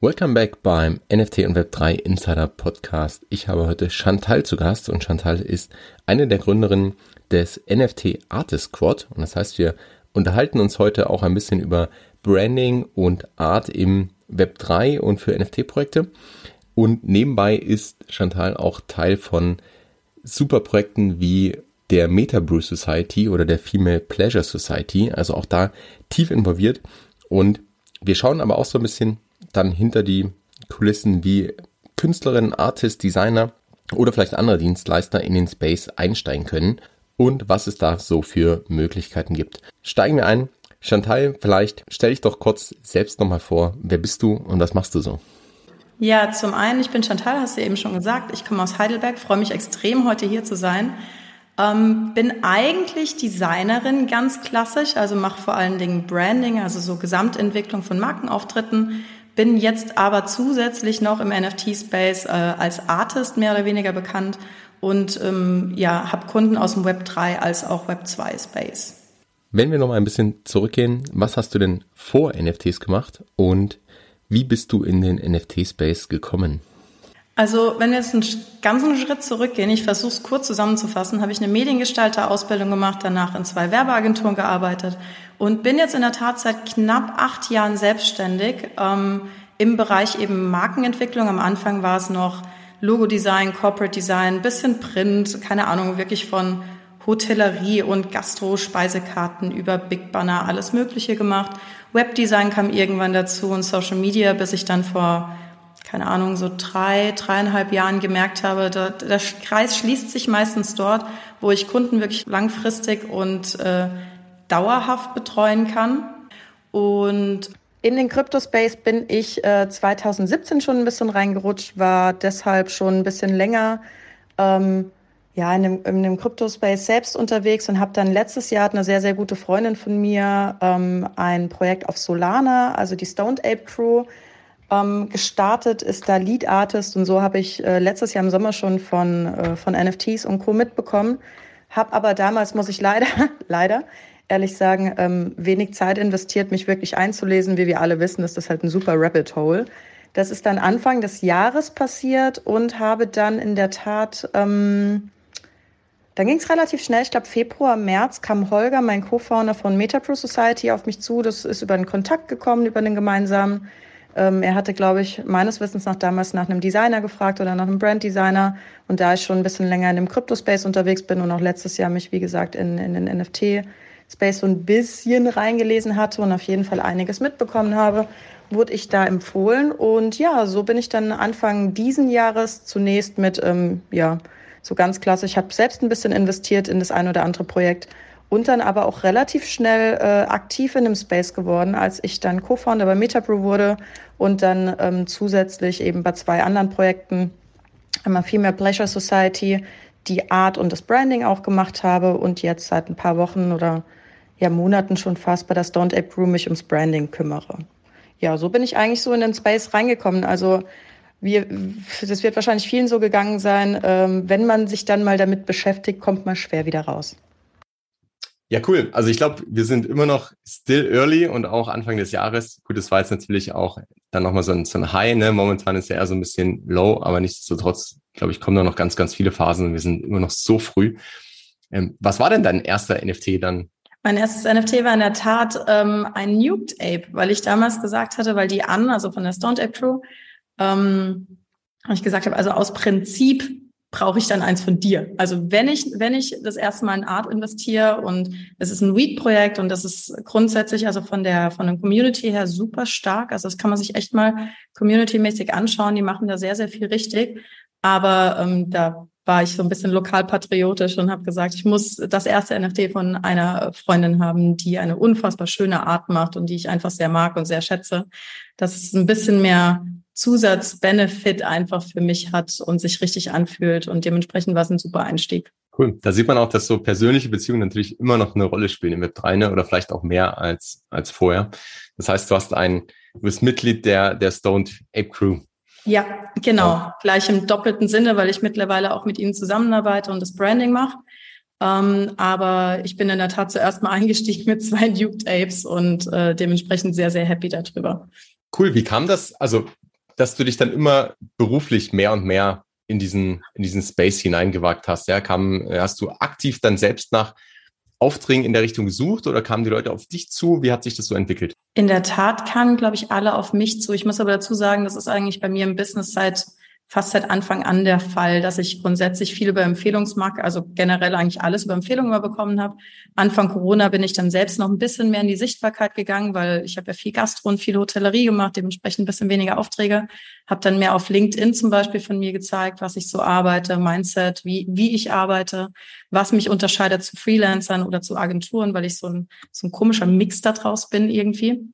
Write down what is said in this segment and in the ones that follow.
Welcome back beim NFT und Web3 Insider Podcast. Ich habe heute Chantal zu Gast und Chantal ist eine der Gründerinnen des NFT Artist Squad und das heißt, wir unterhalten uns heute auch ein bisschen über Branding und Art im Web3 und für NFT-Projekte. Und nebenbei ist Chantal auch Teil von super Projekten wie der Meta Brew Society oder der Female Pleasure Society, also auch da tief involviert. Und wir schauen aber auch so ein bisschen dann hinter die Kulissen wie Künstlerinnen, Artists, Designer oder vielleicht andere Dienstleister in den Space einsteigen können und was es da so für Möglichkeiten gibt. Steigen wir ein. Chantal, vielleicht stell dich doch kurz selbst nochmal vor. Wer bist du und was machst du so? Ja, zum einen, ich bin Chantal, hast du eben schon gesagt. Ich komme aus Heidelberg, freue mich extrem, heute hier zu sein. Ähm, bin eigentlich Designerin ganz klassisch, also mache vor allen Dingen Branding, also so Gesamtentwicklung von Markenauftritten, bin jetzt aber zusätzlich noch im NFT-Space äh, als Artist mehr oder weniger bekannt und ähm, ja, habe Kunden aus dem Web 3 als auch Web 2 Space. Wenn wir noch mal ein bisschen zurückgehen, was hast du denn vor NFTs gemacht und wie bist du in den NFT-Space gekommen? Also wenn wir jetzt einen ganzen Schritt zurückgehen, ich versuche es kurz zusammenzufassen, habe ich eine Mediengestalter-Ausbildung gemacht, danach in zwei Werbeagenturen gearbeitet und bin jetzt in der Tat seit knapp acht Jahren selbstständig ähm, im Bereich eben Markenentwicklung. Am Anfang war es noch Logo-Design, Corporate Design, bisschen Print, keine Ahnung, wirklich von Hotellerie und Gastro-Speisekarten über Big Banner, alles Mögliche gemacht. Webdesign kam irgendwann dazu und Social Media, bis ich dann vor keine Ahnung, so drei, dreieinhalb Jahren gemerkt habe, der, der Kreis schließt sich meistens dort, wo ich Kunden wirklich langfristig und äh, dauerhaft betreuen kann. Und in den Crypto-Space bin ich äh, 2017 schon ein bisschen reingerutscht, war deshalb schon ein bisschen länger ähm, ja, in dem, in dem Crypto-Space selbst unterwegs und habe dann letztes Jahr eine sehr, sehr gute Freundin von mir ähm, ein Projekt auf Solana, also die Stoned Ape Crew, ähm, gestartet, ist da Lead Artist und so habe ich äh, letztes Jahr im Sommer schon von, äh, von NFTs und Co. mitbekommen. Habe aber damals, muss ich leider, leider ehrlich sagen, ähm, wenig Zeit investiert, mich wirklich einzulesen. Wie wir alle wissen, ist das halt ein super Rabbit Hole. Das ist dann Anfang des Jahres passiert und habe dann in der Tat, ähm, dann ging es relativ schnell, ich glaube Februar, März kam Holger, mein Co-Founder von MetaPro Society, auf mich zu. Das ist über einen Kontakt gekommen, über den gemeinsamen. Ähm, er hatte, glaube ich, meines Wissens nach damals nach einem Designer gefragt oder nach einem Branddesigner. Und da ich schon ein bisschen länger in dem Crypto-Space unterwegs bin und auch letztes Jahr mich, wie gesagt, in, in den NFT-Space so ein bisschen reingelesen hatte und auf jeden Fall einiges mitbekommen habe, wurde ich da empfohlen. Und ja, so bin ich dann Anfang diesen Jahres zunächst mit, ähm, ja, so ganz klassisch, ich habe selbst ein bisschen investiert in das ein oder andere Projekt und dann aber auch relativ schnell äh, aktiv in dem Space geworden, als ich dann Co-Founder bei Metabrew wurde und dann ähm, zusätzlich eben bei zwei anderen Projekten, einmal Female Pleasure Society, die Art und das Branding auch gemacht habe und jetzt seit ein paar Wochen oder ja Monaten schon fast bei der Stone Ape Crew mich ums Branding kümmere. Ja, so bin ich eigentlich so in den Space reingekommen. Also wir, das wird wahrscheinlich vielen so gegangen sein. Ähm, wenn man sich dann mal damit beschäftigt, kommt man schwer wieder raus. Ja, cool. Also ich glaube, wir sind immer noch still early und auch Anfang des Jahres. Gut, das war jetzt natürlich auch dann nochmal so ein, so ein High, ne? Momentan ist ja eher so ein bisschen low, aber nichtsdestotrotz, glaube ich, kommen da noch ganz, ganz viele Phasen und wir sind immer noch so früh. Ähm, was war denn dein erster NFT dann? Mein erstes NFT war in der Tat ähm, ein Nuked Ape, weil ich damals gesagt hatte, weil die an, also von der Stoned Ape Crew, ähm, ich gesagt habe, also aus Prinzip brauche ich dann eins von dir. Also wenn ich, wenn ich das erste Mal in Art investiere und es ist ein Weed-Projekt und das ist grundsätzlich also von der, von der Community her super stark. Also das kann man sich echt mal community-mäßig anschauen. Die machen da sehr, sehr viel richtig. Aber ähm, da war ich so ein bisschen lokalpatriotisch und habe gesagt, ich muss das erste NFT von einer Freundin haben, die eine unfassbar schöne Art macht und die ich einfach sehr mag und sehr schätze. Das ist ein bisschen mehr Zusatzbenefit einfach für mich hat und sich richtig anfühlt. Und dementsprechend war es ein super Einstieg. Cool. Da sieht man auch, dass so persönliche Beziehungen natürlich immer noch eine Rolle spielen im Web3, ne? oder vielleicht auch mehr als, als vorher. Das heißt, du hast ein, du bist Mitglied der, der Stoned Ape Crew. Ja, genau. Ja. Gleich im doppelten Sinne, weil ich mittlerweile auch mit ihnen zusammenarbeite und das Branding mache. Ähm, aber ich bin in der Tat zuerst mal eingestiegen mit zwei Duked Apes und äh, dementsprechend sehr, sehr happy darüber. Cool. Wie kam das? Also dass du dich dann immer beruflich mehr und mehr in diesen, in diesen Space hineingewagt hast? Ja, kam, hast du aktiv dann selbst nach Aufträgen in der Richtung gesucht oder kamen die Leute auf dich zu? Wie hat sich das so entwickelt? In der Tat kamen, glaube ich, alle auf mich zu. Ich muss aber dazu sagen, das ist eigentlich bei mir im Business seit fast seit Anfang an der Fall, dass ich grundsätzlich viel über Empfehlungsmarkt, also generell eigentlich alles über Empfehlungen immer bekommen habe. Anfang Corona bin ich dann selbst noch ein bisschen mehr in die Sichtbarkeit gegangen, weil ich habe ja viel Gastro und viel Hotellerie gemacht, dementsprechend ein bisschen weniger Aufträge. Habe dann mehr auf LinkedIn zum Beispiel von mir gezeigt, was ich so arbeite, Mindset, wie, wie ich arbeite, was mich unterscheidet zu Freelancern oder zu Agenturen, weil ich so ein, so ein komischer Mix da draus bin irgendwie.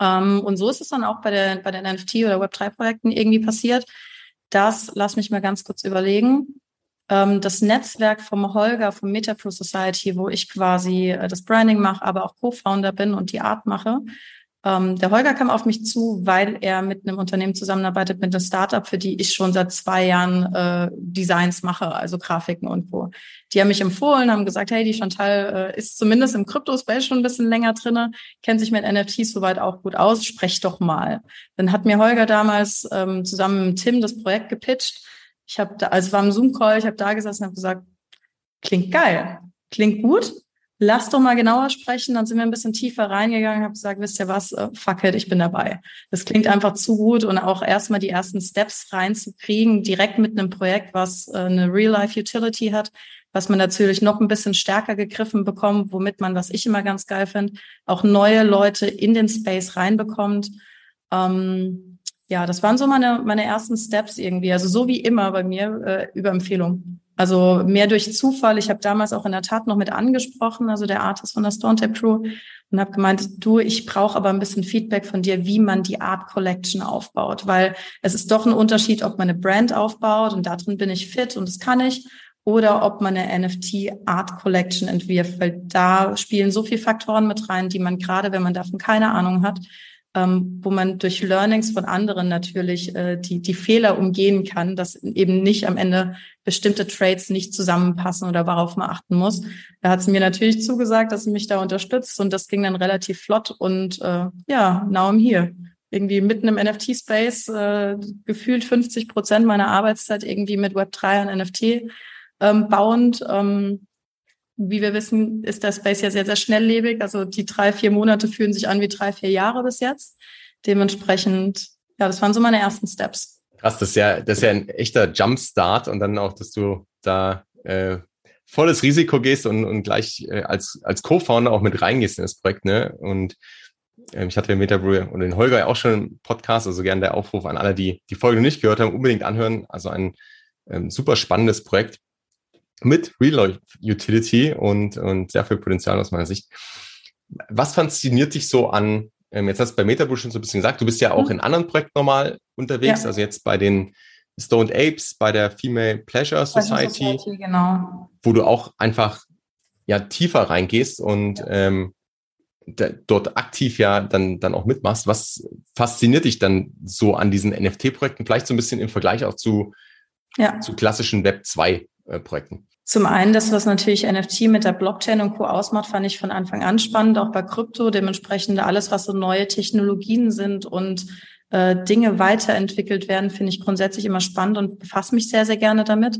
Ähm, und so ist es dann auch bei, der, bei den NFT oder Web3-Projekten irgendwie passiert das, lass mich mal ganz kurz überlegen. Ähm, das Netzwerk vom Holger vom Metapro Society, wo ich quasi äh, das Branding mache, aber auch Co-Founder bin und die Art mache, ähm, der Holger kam auf mich zu, weil er mit einem Unternehmen zusammenarbeitet, mit einem Startup, für die ich schon seit zwei Jahren äh, Designs mache, also Grafiken und wo. Die haben mich empfohlen, haben gesagt, hey, die Chantal äh, ist zumindest im Krypto-Space schon ein bisschen länger drinne, kennt sich mit NFTs soweit auch gut aus, sprech doch mal. Dann hat mir Holger damals ähm, zusammen mit Tim das Projekt gepitcht. Ich habe da, also war im Zoom-Call, ich habe da gesessen und habe gesagt, klingt geil, klingt gut, lass doch mal genauer sprechen. Dann sind wir ein bisschen tiefer reingegangen, habe gesagt, wisst ihr was, äh, fuck it, ich bin dabei. Das klingt einfach zu gut und auch erstmal die ersten Steps reinzukriegen, direkt mit einem Projekt, was äh, eine Real-Life-Utility hat, was man natürlich noch ein bisschen stärker gegriffen bekommt, womit man, was ich immer ganz geil finde, auch neue Leute in den Space reinbekommt. Ähm, ja, das waren so meine, meine ersten Steps irgendwie. Also so wie immer bei mir äh, über Empfehlung. Also mehr durch Zufall. Ich habe damals auch in der Tat noch mit angesprochen, also der Artist von der Stone Tape Crew, und habe gemeint, du, ich brauche aber ein bisschen Feedback von dir, wie man die Art Collection aufbaut, weil es ist doch ein Unterschied, ob man eine Brand aufbaut und da drin bin ich fit und das kann ich, oder ob man eine NFT Art Collection entwirft, weil da spielen so viele Faktoren mit rein, die man gerade, wenn man davon keine Ahnung hat, ähm, wo man durch Learnings von anderen natürlich äh, die, die Fehler umgehen kann, dass eben nicht am Ende bestimmte Trades nicht zusammenpassen oder worauf man achten muss. Da hat sie mir natürlich zugesagt, dass sie mich da unterstützt und das ging dann relativ flott und äh, ja, now I'm here. Irgendwie mitten im NFT-Space, äh, gefühlt 50 Prozent meiner Arbeitszeit irgendwie mit Web3 und NFT ähm, bauend. Ähm, wie wir wissen, ist der Space ja sehr, sehr schnelllebig. Also die drei, vier Monate fühlen sich an wie drei, vier Jahre bis jetzt. Dementsprechend, ja, das waren so meine ersten Steps. Krass, das ist ja, das ist ja ein echter Jumpstart und dann auch, dass du da äh, volles Risiko gehst und, und gleich äh, als, als Co-Founder auch mit reingehst in das Projekt, ne? Und ähm, ich hatte den Metabrew und den Holger ja auch schon im Podcast, also gerne der Aufruf an alle, die die Folge nicht gehört haben, unbedingt anhören. Also ein ähm, super spannendes Projekt mit Real Utility und, und sehr viel Potenzial aus meiner Sicht. Was fasziniert dich so an, ähm, jetzt hast du bei Metabush schon so ein bisschen gesagt, du bist ja auch mhm. in anderen Projekten normal unterwegs, ja. also jetzt bei den Stoned Apes, bei der Female Pleasure Society, Society genau. wo du auch einfach ja tiefer reingehst und ja. ähm, dort aktiv ja dann, dann auch mitmachst. Was fasziniert dich dann so an diesen NFT-Projekten? Vielleicht so ein bisschen im Vergleich auch zu, ja. zu klassischen Web 2-Projekten. Zum einen, das, was natürlich NFT mit der Blockchain und Co. ausmacht, fand ich von Anfang an spannend, auch bei Krypto. Dementsprechend alles, was so neue Technologien sind und äh, Dinge weiterentwickelt werden, finde ich grundsätzlich immer spannend und befasse mich sehr, sehr gerne damit.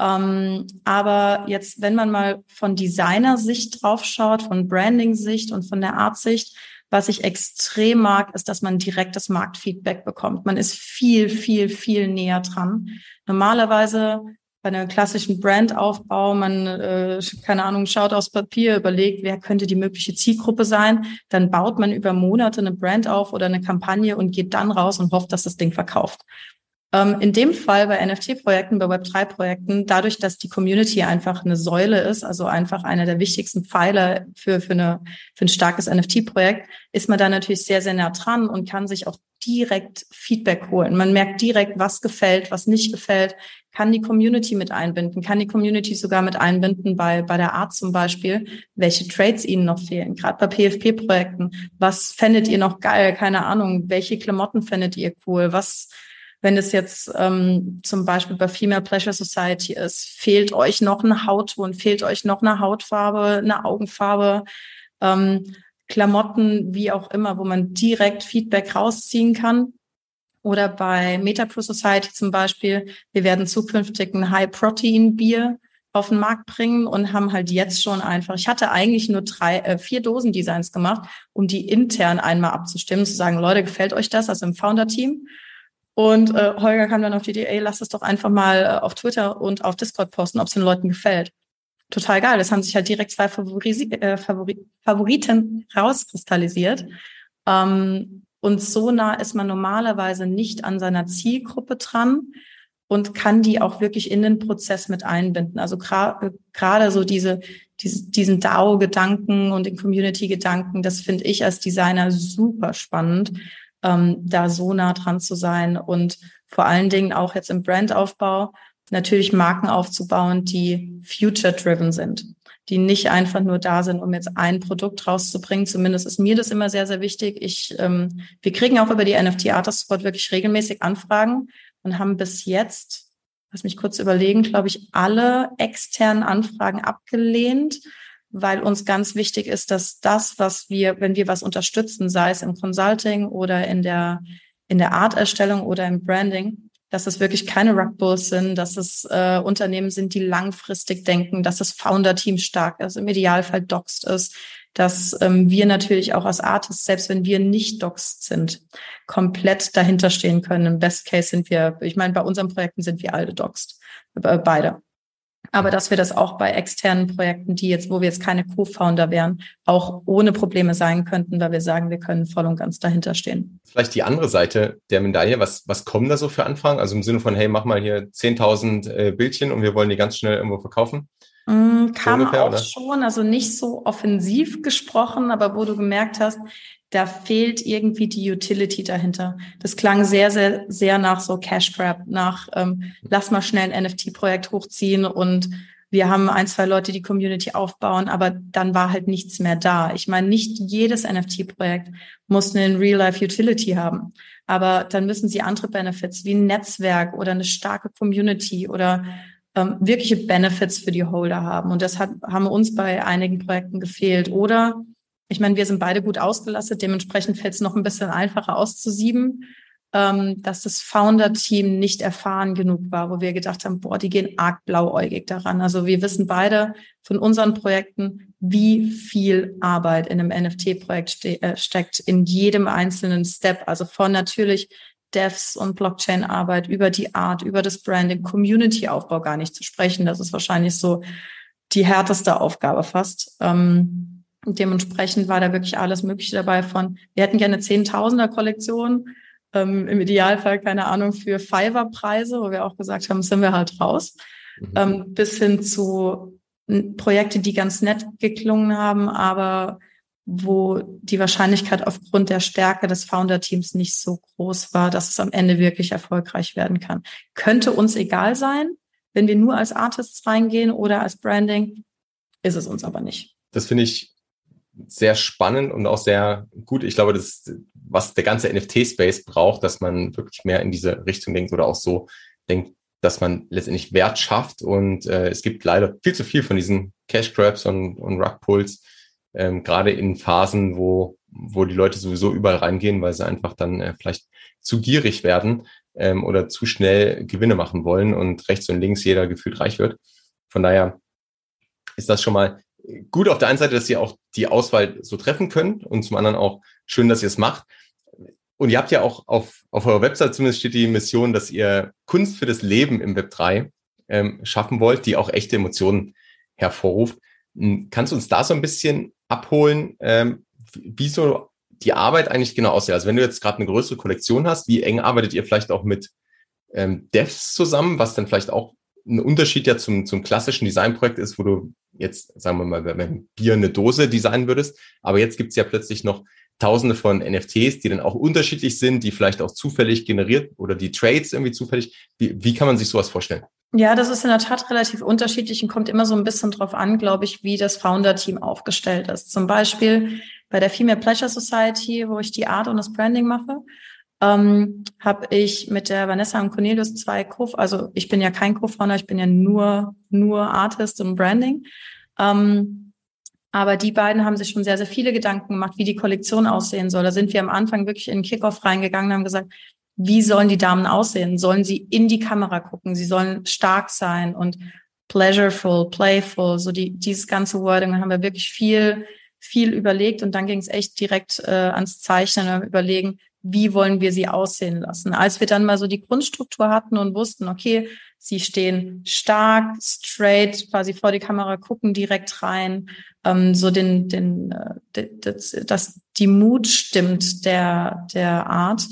Ähm, aber jetzt, wenn man mal von Designer-Sicht draufschaut, von Branding-Sicht und von der Art-Sicht, was ich extrem mag, ist, dass man direktes Marktfeedback bekommt. Man ist viel, viel, viel näher dran. Normalerweise bei einem klassischen Brandaufbau, man, äh, keine Ahnung, schaut aufs Papier, überlegt, wer könnte die mögliche Zielgruppe sein, dann baut man über Monate eine Brand auf oder eine Kampagne und geht dann raus und hofft, dass das Ding verkauft. Ähm, in dem Fall bei NFT-Projekten, bei Web3-Projekten, dadurch, dass die Community einfach eine Säule ist, also einfach einer der wichtigsten Pfeiler für, für, eine, für ein starkes NFT-Projekt, ist man da natürlich sehr, sehr nah dran und kann sich auch direkt Feedback holen. Man merkt direkt, was gefällt, was nicht gefällt, kann die Community mit einbinden, kann die Community sogar mit einbinden bei, bei der Art zum Beispiel, welche Trades ihnen noch fehlen, gerade bei PFP-Projekten. Was fändet ihr noch geil? Keine Ahnung. Welche Klamotten fändet ihr cool? Was, wenn es jetzt ähm, zum Beispiel bei Female Pleasure Society ist, fehlt euch noch ein Hautton, fehlt euch noch eine Hautfarbe, eine Augenfarbe, ähm, Klamotten, wie auch immer, wo man direkt Feedback rausziehen kann Oder bei MetaPro Society zum Beispiel, wir werden zukünftig ein High-Protein-Bier auf den Markt bringen und haben halt jetzt schon einfach, ich hatte eigentlich nur drei, äh, vier Dosendesigns gemacht, um die intern einmal abzustimmen, zu sagen, Leute, gefällt euch das, also im Founder-Team? Und äh, Holger kam dann auf die Idee, ey, lass es doch einfach mal äh, auf Twitter und auf Discord posten, ob es den Leuten gefällt. Total geil. Das haben sich halt direkt zwei Favori äh, Favori Favoriten rauskristallisiert. Ähm, und so nah ist man normalerweise nicht an seiner Zielgruppe dran und kann die auch wirklich in den Prozess mit einbinden. Also gerade gra so diese, diese, diesen DAO-Gedanken und den Community-Gedanken, das finde ich als Designer super spannend, ähm, da so nah dran zu sein und vor allen Dingen auch jetzt im Brandaufbau natürlich Marken aufzubauen, die future-driven sind die nicht einfach nur da sind, um jetzt ein Produkt rauszubringen. Zumindest ist mir das immer sehr, sehr wichtig. Ich, ähm, wir kriegen auch über die NFT Artist Squad wirklich regelmäßig Anfragen und haben bis jetzt, lass mich kurz überlegen, glaube ich, alle externen Anfragen abgelehnt, weil uns ganz wichtig ist, dass das, was wir, wenn wir was unterstützen, sei es im Consulting oder in der, in der Arterstellung oder im Branding, dass es wirklich keine Rugbulls sind, dass es äh, Unternehmen sind, die langfristig denken, dass das Founder-Team stark ist, im Idealfall doxed ist, dass ähm, wir natürlich auch als Artists, selbst wenn wir nicht doxed sind, komplett dahinter stehen können. Im Best Case sind wir, ich meine, bei unseren Projekten sind wir alle doxed, äh, beide. Aber dass wir das auch bei externen Projekten, die jetzt, wo wir jetzt keine Co-Founder wären, auch ohne Probleme sein könnten, weil wir sagen, wir können voll und ganz dahinter stehen. Vielleicht die andere Seite der Medaille. Was, was kommen da so für Anfragen? Also im Sinne von, hey, mach mal hier 10.000 äh, Bildchen und wir wollen die ganz schnell irgendwo verkaufen? Mm, kam so ungefähr, auch oder? schon, also nicht so offensiv gesprochen, aber wo du gemerkt hast, da fehlt irgendwie die Utility dahinter. Das klang sehr, sehr, sehr nach so Cash Grab, nach ähm, lass mal schnell ein NFT-Projekt hochziehen und wir haben ein, zwei Leute, die Community aufbauen, aber dann war halt nichts mehr da. Ich meine, nicht jedes NFT-Projekt muss eine Real-Life-Utility haben, aber dann müssen sie andere Benefits wie ein Netzwerk oder eine starke Community oder ähm, wirkliche Benefits für die Holder haben. Und das hat, haben uns bei einigen Projekten gefehlt. Oder ich meine, wir sind beide gut ausgelastet, dementsprechend fällt es noch ein bisschen einfacher auszusieben, ähm, dass das Founder-Team nicht erfahren genug war, wo wir gedacht haben, boah, die gehen arg blauäugig daran. Also wir wissen beide von unseren Projekten, wie viel Arbeit in einem NFT-Projekt ste äh, steckt, in jedem einzelnen Step. Also von natürlich Devs und Blockchain-Arbeit über die Art, über das Branding, Community-Aufbau gar nicht zu sprechen. Das ist wahrscheinlich so die härteste Aufgabe fast. Ähm, und dementsprechend war da wirklich alles Mögliche dabei von, wir hätten gerne Zehntausender Kollektion, ähm, im Idealfall, keine Ahnung, für Fiverr-Preise, wo wir auch gesagt haben, sind wir halt raus, mhm. ähm, bis hin zu Projekte, die ganz nett geklungen haben, aber wo die Wahrscheinlichkeit aufgrund der Stärke des Founder-Teams nicht so groß war, dass es am Ende wirklich erfolgreich werden kann. Könnte uns egal sein, wenn wir nur als Artists reingehen oder als Branding, ist es uns aber nicht. Das finde ich sehr spannend und auch sehr gut. Ich glaube, das ist, was der ganze NFT-Space braucht, dass man wirklich mehr in diese Richtung denkt oder auch so denkt, dass man letztendlich Wert schafft. Und äh, es gibt leider viel zu viel von diesen Cash Grabs und, und Rug Pulls, ähm, gerade in Phasen, wo, wo die Leute sowieso überall reingehen, weil sie einfach dann äh, vielleicht zu gierig werden ähm, oder zu schnell Gewinne machen wollen und rechts und links jeder gefühlt reich wird. Von daher ist das schon mal gut auf der einen Seite, dass ihr auch die Auswahl so treffen könnt und zum anderen auch schön, dass ihr es macht. Und ihr habt ja auch auf, auf eurer Website zumindest steht die Mission, dass ihr Kunst für das Leben im Web 3 ähm, schaffen wollt, die auch echte Emotionen hervorruft. Hm, kannst du uns da so ein bisschen abholen, ähm, wie so die Arbeit eigentlich genau aussieht? Also wenn du jetzt gerade eine größere Kollektion hast, wie eng arbeitet ihr vielleicht auch mit ähm, Devs zusammen, was dann vielleicht auch ein Unterschied ja zum, zum klassischen Designprojekt ist, wo du jetzt, sagen wir mal, beim Bier eine Dose designen würdest. Aber jetzt gibt's ja plötzlich noch tausende von NFTs, die dann auch unterschiedlich sind, die vielleicht auch zufällig generiert oder die Trades irgendwie zufällig. Wie, wie kann man sich sowas vorstellen? Ja, das ist in der Tat relativ unterschiedlich und kommt immer so ein bisschen drauf an, glaube ich, wie das Founder-Team aufgestellt ist. Zum Beispiel bei der Female Pleasure Society, wo ich die Art und das Branding mache, ähm, habe ich mit der Vanessa und Cornelius zwei Co, also ich bin ja kein Co-Founder, ich bin ja nur nur Artist und Branding. Ähm, aber die beiden haben sich schon sehr, sehr viele Gedanken gemacht, wie die Kollektion aussehen soll. Da sind wir am Anfang wirklich in den Kickoff reingegangen und haben gesagt, wie sollen die Damen aussehen? Sollen sie in die Kamera gucken? Sie sollen stark sein und pleasureful, playful, so die, dieses ganze Wording haben wir wirklich viel, viel überlegt und dann ging es echt direkt äh, ans Zeichnen und überlegen, wie wollen wir sie aussehen lassen. Als wir dann mal so die Grundstruktur hatten und wussten, okay, sie stehen stark, straight, quasi vor die Kamera, gucken direkt rein, ähm, so den, den, äh, das, das, die Mut stimmt der, der Art.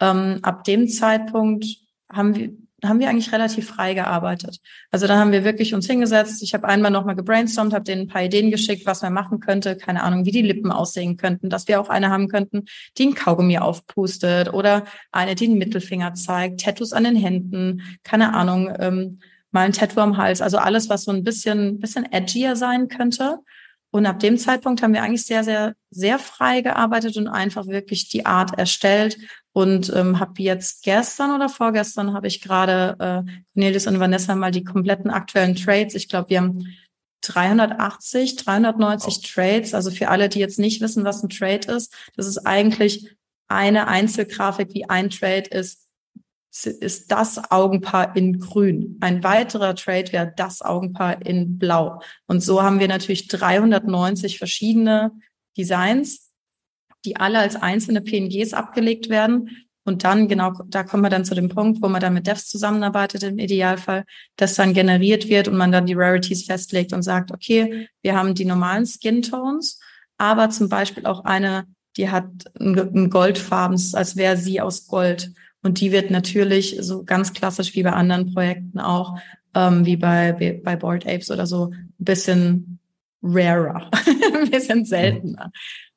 Ähm, ab dem Zeitpunkt haben wir, haben wir eigentlich relativ frei gearbeitet. Also da haben wir wirklich uns hingesetzt. Ich habe einmal nochmal gebrainstormt, habe denen ein paar Ideen geschickt, was man machen könnte. Keine Ahnung, wie die Lippen aussehen könnten, dass wir auch eine haben könnten, die einen Kaugummi aufpustet oder eine, die einen Mittelfinger zeigt, Tattoos an den Händen, keine Ahnung, ähm, mal ein Tattoo am Hals. Also alles, was so ein bisschen, bisschen edgier sein könnte. Und ab dem Zeitpunkt haben wir eigentlich sehr, sehr, sehr frei gearbeitet und einfach wirklich die Art erstellt und ähm, habe jetzt gestern oder vorgestern habe ich gerade äh, Cornelius und Vanessa mal die kompletten aktuellen Trades. Ich glaube, wir haben 380, 390 wow. Trades. Also für alle, die jetzt nicht wissen, was ein Trade ist, das ist eigentlich eine Einzelgrafik, wie ein Trade ist, ist das Augenpaar in grün. Ein weiterer Trade wäre das Augenpaar in blau. Und so haben wir natürlich 390 verschiedene Designs die alle als einzelne PNGs abgelegt werden. Und dann, genau, da kommen wir dann zu dem Punkt, wo man dann mit Devs zusammenarbeitet im Idealfall, dass dann generiert wird und man dann die Rarities festlegt und sagt, okay, wir haben die normalen Skin Tones, aber zum Beispiel auch eine, die hat ein Goldfarben, als wäre sie aus Gold. Und die wird natürlich so ganz klassisch wie bei anderen Projekten auch, ähm, wie bei, bei Board Apes oder so, ein bisschen rarer, ein bisschen seltener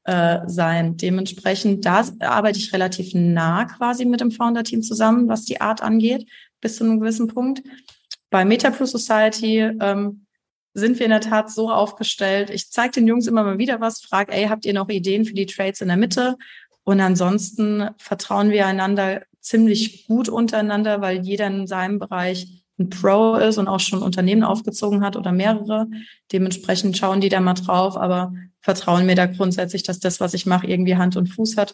äh, sein. Dementsprechend, da arbeite ich relativ nah quasi mit dem Founder-Team zusammen, was die Art angeht, bis zu einem gewissen Punkt. Bei MetaPro Society ähm, sind wir in der Tat so aufgestellt. Ich zeige den Jungs immer mal wieder was, frage, ey, habt ihr noch Ideen für die Trades in der Mitte? Und ansonsten vertrauen wir einander ziemlich gut untereinander, weil jeder in seinem Bereich ein Pro ist und auch schon Unternehmen aufgezogen hat oder mehrere. Dementsprechend schauen die da mal drauf, aber vertrauen mir da grundsätzlich, dass das, was ich mache, irgendwie Hand und Fuß hat.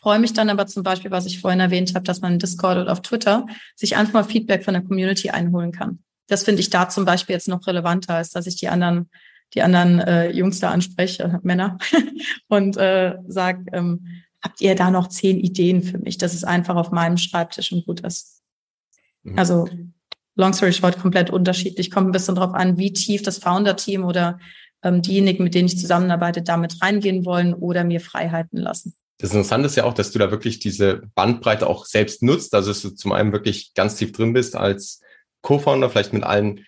Freue mich dann aber zum Beispiel, was ich vorhin erwähnt habe, dass man in Discord oder auf Twitter sich einfach mal Feedback von der Community einholen kann. Das finde ich da zum Beispiel jetzt noch relevanter, als dass ich die anderen, die anderen äh, Jungs da anspreche, äh, Männer, und äh, sage, ähm, habt ihr da noch zehn Ideen für mich, dass es einfach auf meinem Schreibtisch und gut ist. Mhm. Also long story short, komplett unterschiedlich. Kommt ein bisschen drauf an, wie tief das Founder-Team oder ähm, diejenigen, mit denen ich zusammenarbeite, damit reingehen wollen oder mir Freiheiten lassen. Das Interessante ist ja auch, dass du da wirklich diese Bandbreite auch selbst nutzt. Also, dass du zum einen wirklich ganz tief drin bist als Co-Founder, vielleicht mit allen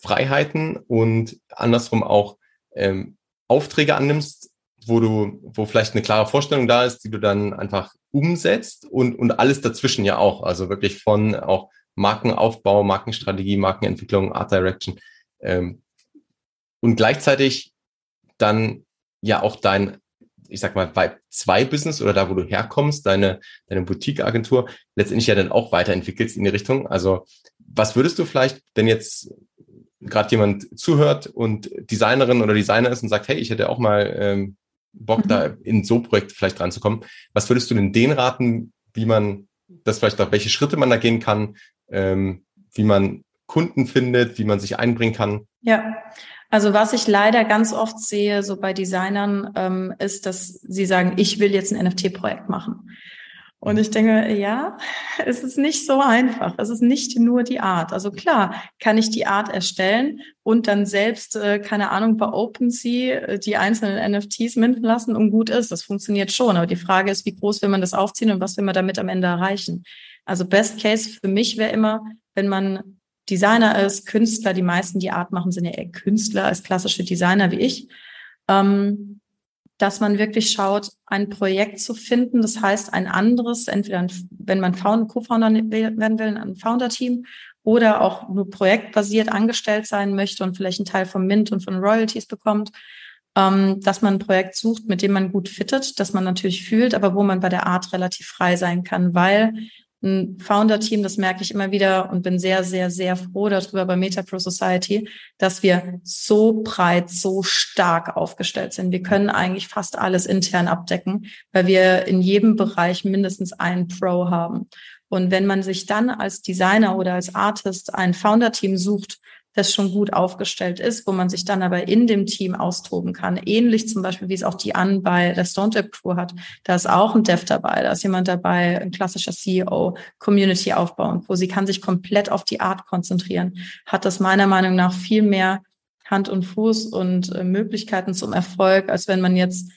Freiheiten und andersrum auch ähm, Aufträge annimmst, wo du, wo vielleicht eine klare Vorstellung da ist, die du dann einfach umsetzt und, und alles dazwischen ja auch. Also wirklich von auch Markenaufbau, Markenstrategie, Markenentwicklung, Art Direction. Ähm, und gleichzeitig dann ja auch dein, ich sag mal, Vibe 2 Business oder da, wo du herkommst, deine, deine Boutique-Agentur letztendlich ja dann auch weiterentwickelst in die Richtung. Also was würdest du vielleicht, wenn jetzt gerade jemand zuhört und Designerin oder Designer ist und sagt, hey, ich hätte auch mal ähm, Bock, mhm. da in so Projekt vielleicht reinzukommen. Was würdest du denn denen raten, wie man das vielleicht auch, welche Schritte man da gehen kann, ähm, wie man Kunden findet, wie man sich einbringen kann? Ja, also was ich leider ganz oft sehe, so bei Designern, ähm, ist, dass sie sagen, ich will jetzt ein NFT-Projekt machen. Und ich denke, ja, es ist nicht so einfach. Es ist nicht nur die Art. Also klar, kann ich die Art erstellen und dann selbst, äh, keine Ahnung, bei OpenSea äh, die einzelnen NFTs minden lassen und gut ist. Das funktioniert schon. Aber die Frage ist, wie groß will man das aufziehen und was will man damit am Ende erreichen? Also Best Case für mich wäre immer, wenn man Designer ist, Künstler, die meisten, die Art machen, sind ja eher Künstler als klassische Designer wie ich, ähm, dass man wirklich schaut, ein Projekt zu finden. Das heißt, ein anderes, entweder ein, wenn man Co-Founder werden will, ein Founder-Team oder auch nur projektbasiert angestellt sein möchte und vielleicht einen Teil vom Mint und von Royalties bekommt, ähm, dass man ein Projekt sucht, mit dem man gut fittet, das man natürlich fühlt, aber wo man bei der Art relativ frei sein kann, weil ein Founder-Team, das merke ich immer wieder und bin sehr, sehr, sehr froh darüber bei MetaPro Society, dass wir so breit, so stark aufgestellt sind. Wir können eigentlich fast alles intern abdecken, weil wir in jedem Bereich mindestens einen Pro haben. Und wenn man sich dann als Designer oder als Artist ein Founder-Team sucht, das schon gut aufgestellt ist, wo man sich dann aber in dem Team austoben kann. Ähnlich zum Beispiel, wie es auch die An bei der Stone Tap Crew hat. Da ist auch ein Dev dabei, da ist jemand dabei, ein klassischer CEO, Community aufbauen, wo sie kann sich komplett auf die Art konzentrieren, hat das meiner Meinung nach viel mehr Hand und Fuß und äh, Möglichkeiten zum Erfolg, als wenn man jetzt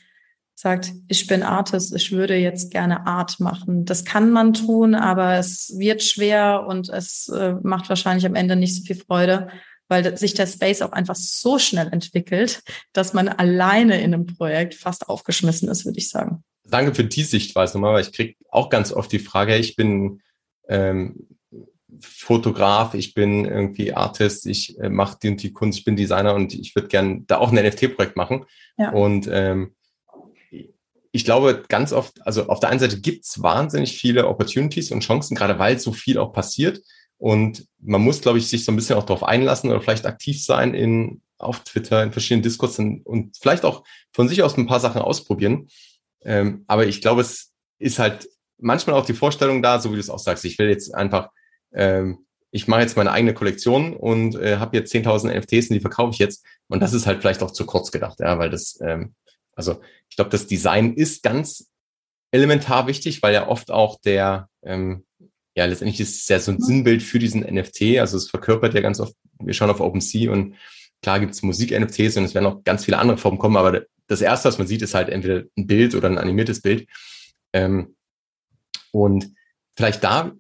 sagt, ich bin Artist, ich würde jetzt gerne Art machen. Das kann man tun, aber es wird schwer und es äh, macht wahrscheinlich am Ende nicht so viel Freude weil sich der Space auch einfach so schnell entwickelt, dass man alleine in einem Projekt fast aufgeschmissen ist, würde ich sagen. Danke für die Sichtweise nochmal, weil ich kriege auch ganz oft die Frage, ich bin ähm, Fotograf, ich bin irgendwie Artist, ich äh, mache die und die Kunst, ich bin Designer und ich würde gerne da auch ein NFT-Projekt machen. Ja. Und ähm, ich glaube, ganz oft, also auf der einen Seite gibt's wahnsinnig viele Opportunities und Chancen, gerade weil so viel auch passiert. Und man muss, glaube ich, sich so ein bisschen auch darauf einlassen oder vielleicht aktiv sein in, auf Twitter, in verschiedenen Diskursen und vielleicht auch von sich aus ein paar Sachen ausprobieren. Ähm, aber ich glaube, es ist halt manchmal auch die Vorstellung da, so wie du es auch sagst, ich will jetzt einfach, ähm, ich mache jetzt meine eigene Kollektion und äh, habe jetzt 10.000 NFTs und die verkaufe ich jetzt. Und das ist halt vielleicht auch zu kurz gedacht, ja, weil das, ähm, also ich glaube, das Design ist ganz elementar wichtig, weil ja oft auch der, ähm, ja, letztendlich ist es ja so ein Sinnbild für diesen NFT. Also es verkörpert ja ganz oft, wir schauen auf OpenSea und klar gibt es Musik-NFTs und es werden auch ganz viele andere Formen kommen, aber das erste, was man sieht, ist halt entweder ein Bild oder ein animiertes Bild. Ähm, und vielleicht da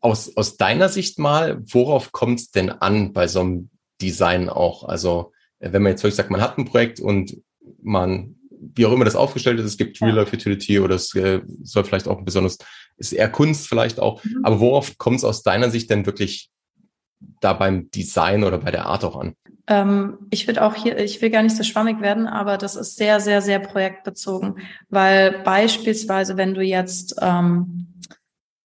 aus, aus deiner Sicht mal, worauf kommt es denn an bei so einem Design auch? Also wenn man jetzt wirklich sagt, man hat ein Projekt und man wie auch immer das aufgestellt ist, es gibt Real Life Utility oder es äh, soll vielleicht auch ein besonders, ist eher Kunst vielleicht auch. Mhm. Aber worauf kommt es aus deiner Sicht denn wirklich da beim Design oder bei der Art auch an? Ähm, ich würde auch hier, ich will gar nicht so schwammig werden, aber das ist sehr, sehr, sehr projektbezogen, weil beispielsweise, wenn du jetzt ähm,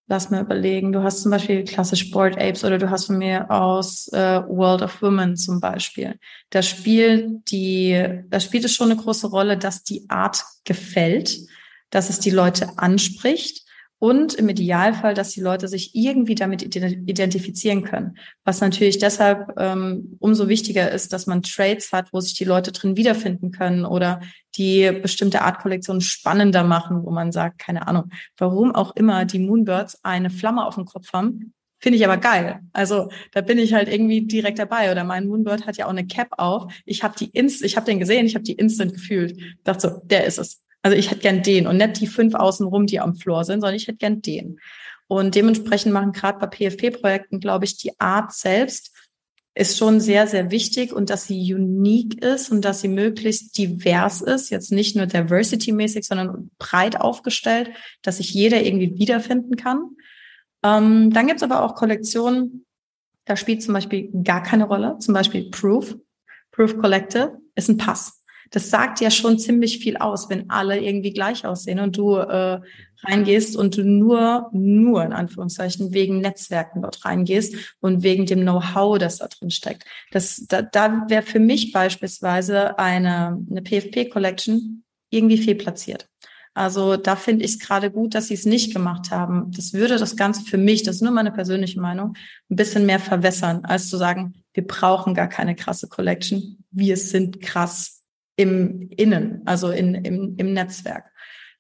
lass mal überlegen, du hast zum Beispiel klassisch Board Apes oder du hast von mir aus äh, World of Women zum Beispiel. Da spielt die, da spielt es schon eine große Rolle, dass die Art gefällt, dass es die Leute anspricht und im Idealfall, dass die Leute sich irgendwie damit identifizieren können. Was natürlich deshalb ähm, umso wichtiger ist, dass man Trades hat, wo sich die Leute drin wiederfinden können oder die bestimmte Art-Kollektionen spannender machen, wo man sagt, keine Ahnung, warum auch immer die Moonbirds eine Flamme auf dem Kopf haben, Finde ich aber geil. Also da bin ich halt irgendwie direkt dabei. Oder mein Moonbird hat ja auch eine Cap auf. Ich habe die Inst, ich habe den gesehen, ich habe die instant gefühlt. Dachte so, der ist es. Also ich hätte gern den und nicht die fünf außenrum, die am Floor sind, sondern ich hätte gern den. Und dementsprechend machen gerade bei PFP-Projekten, glaube ich, die Art selbst ist schon sehr, sehr wichtig und dass sie unique ist und dass sie möglichst divers ist, jetzt nicht nur diversity-mäßig, sondern breit aufgestellt, dass sich jeder irgendwie wiederfinden kann. Ähm, dann gibt's aber auch Kollektionen, da spielt zum Beispiel gar keine Rolle, zum Beispiel Proof. Proof Collective ist ein Pass das sagt ja schon ziemlich viel aus, wenn alle irgendwie gleich aussehen und du äh, reingehst und du nur, nur in Anführungszeichen wegen Netzwerken dort reingehst und wegen dem Know-how, das da drin steckt. Das, da, da wäre für mich beispielsweise eine, eine PFP-Collection irgendwie fehlplatziert. Also da finde ich es gerade gut, dass sie es nicht gemacht haben. Das würde das Ganze für mich, das ist nur meine persönliche Meinung, ein bisschen mehr verwässern, als zu sagen, wir brauchen gar keine krasse Collection. Wir sind krass im Innen, also in, im, im Netzwerk.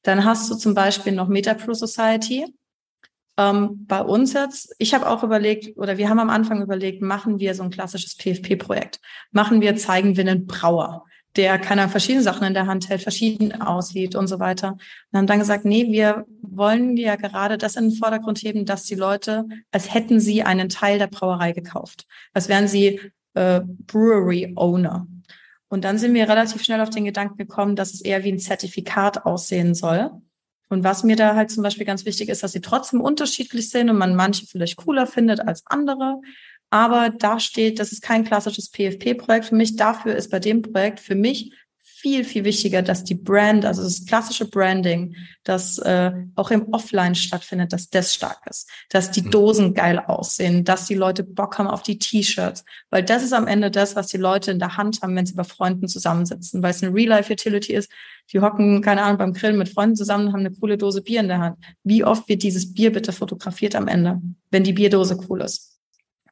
Dann hast du zum Beispiel noch MetaPro Society. Ähm, bei uns jetzt, ich habe auch überlegt, oder wir haben am Anfang überlegt, machen wir so ein klassisches PFP-Projekt. Machen wir, zeigen wir einen Brauer, der keine verschiedene Sachen in der Hand hält, verschieden aussieht und so weiter. Und haben dann gesagt, nee, wir wollen ja gerade das in den Vordergrund heben, dass die Leute, als hätten sie einen Teil der Brauerei gekauft. Als wären sie äh, Brewery Owner. Und dann sind wir relativ schnell auf den Gedanken gekommen, dass es eher wie ein Zertifikat aussehen soll. Und was mir da halt zum Beispiel ganz wichtig ist, dass sie trotzdem unterschiedlich sind und man manche vielleicht cooler findet als andere. Aber da steht, das ist kein klassisches PFP-Projekt für mich. Dafür ist bei dem Projekt für mich viel, viel wichtiger, dass die Brand, also das klassische Branding, das äh, auch im Offline stattfindet, dass das stark ist, dass die mhm. Dosen geil aussehen, dass die Leute Bock haben auf die T-Shirts, weil das ist am Ende das, was die Leute in der Hand haben, wenn sie bei Freunden zusammensitzen, weil es eine Real-Life-Utility ist. Die hocken, keine Ahnung, beim Grillen mit Freunden zusammen und haben eine coole Dose Bier in der Hand. Wie oft wird dieses Bier bitte fotografiert am Ende, wenn die Bierdose cool ist?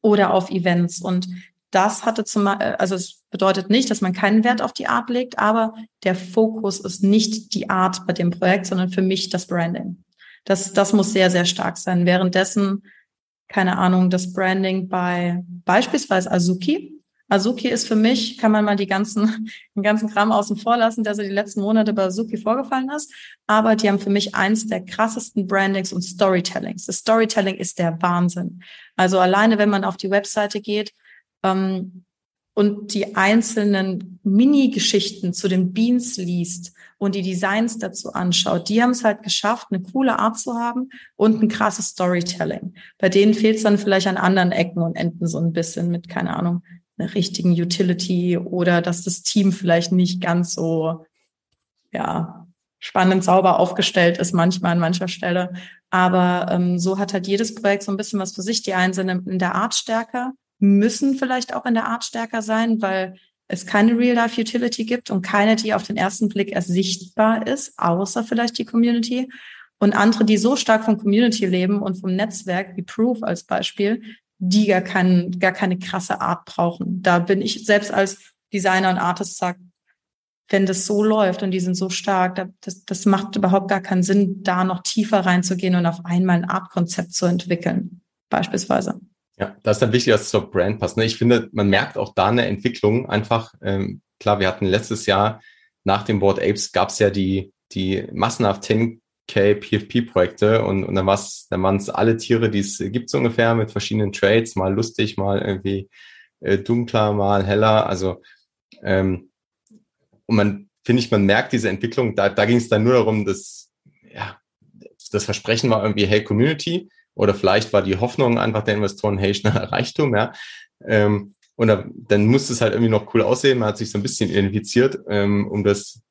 Oder auf Events und das hatte zum, also es bedeutet nicht, dass man keinen Wert auf die Art legt, aber der Fokus ist nicht die Art bei dem Projekt, sondern für mich das Branding. Das, das muss sehr, sehr stark sein. Währenddessen, keine Ahnung, das Branding bei beispielsweise Azuki. Azuki ist für mich, kann man mal die ganzen, den ganzen Kram außen vor lassen, der so die letzten Monate bei Azuki vorgefallen ist. Aber die haben für mich eins der krassesten Brandings und Storytellings. Das Storytelling ist der Wahnsinn. Also alleine, wenn man auf die Webseite geht, ähm, und die einzelnen Mini-Geschichten zu den Beans liest und die Designs dazu anschaut, die haben es halt geschafft, eine coole Art zu haben und ein krasses Storytelling. Bei denen fehlt es dann vielleicht an anderen Ecken und Enden so ein bisschen mit, keine Ahnung, einer richtigen Utility oder dass das Team vielleicht nicht ganz so, ja, spannend sauber aufgestellt ist manchmal an mancher Stelle. Aber ähm, so hat halt jedes Projekt so ein bisschen was für sich. Die sind in der Art stärker, müssen vielleicht auch in der Art stärker sein, weil es keine Real-Life-Utility gibt und keine, die auf den ersten Blick erst sichtbar ist, außer vielleicht die Community. Und andere, die so stark von Community leben und vom Netzwerk, wie Proof als Beispiel, die gar, kein, gar keine krasse Art brauchen. Da bin ich selbst als Designer und Artist sagt, wenn das so läuft und die sind so stark, das, das macht überhaupt gar keinen Sinn, da noch tiefer reinzugehen und auf einmal ein Artkonzept zu entwickeln, beispielsweise. Ja, das ist dann wichtig, dass es zur Brand passt. Ne? Ich finde, man merkt auch da eine Entwicklung einfach. Ähm, klar, wir hatten letztes Jahr nach dem Board Apes gab es ja die, die massenhaft 10K PFP-Projekte und, und dann, war's, dann waren es alle Tiere, die es gibt so ungefähr mit verschiedenen Trades, mal lustig, mal irgendwie äh, dunkler, mal heller. Also ähm, und man, finde ich, man merkt diese Entwicklung, da, da ging es dann nur darum, dass ja, das Versprechen war irgendwie, hey, Community, oder vielleicht war die Hoffnung einfach der Investoren, hey, schneller Reichtum, ja. Ähm, und da, dann musste es halt irgendwie noch cool aussehen. Man hat sich so ein bisschen identifiziert, ähm, um das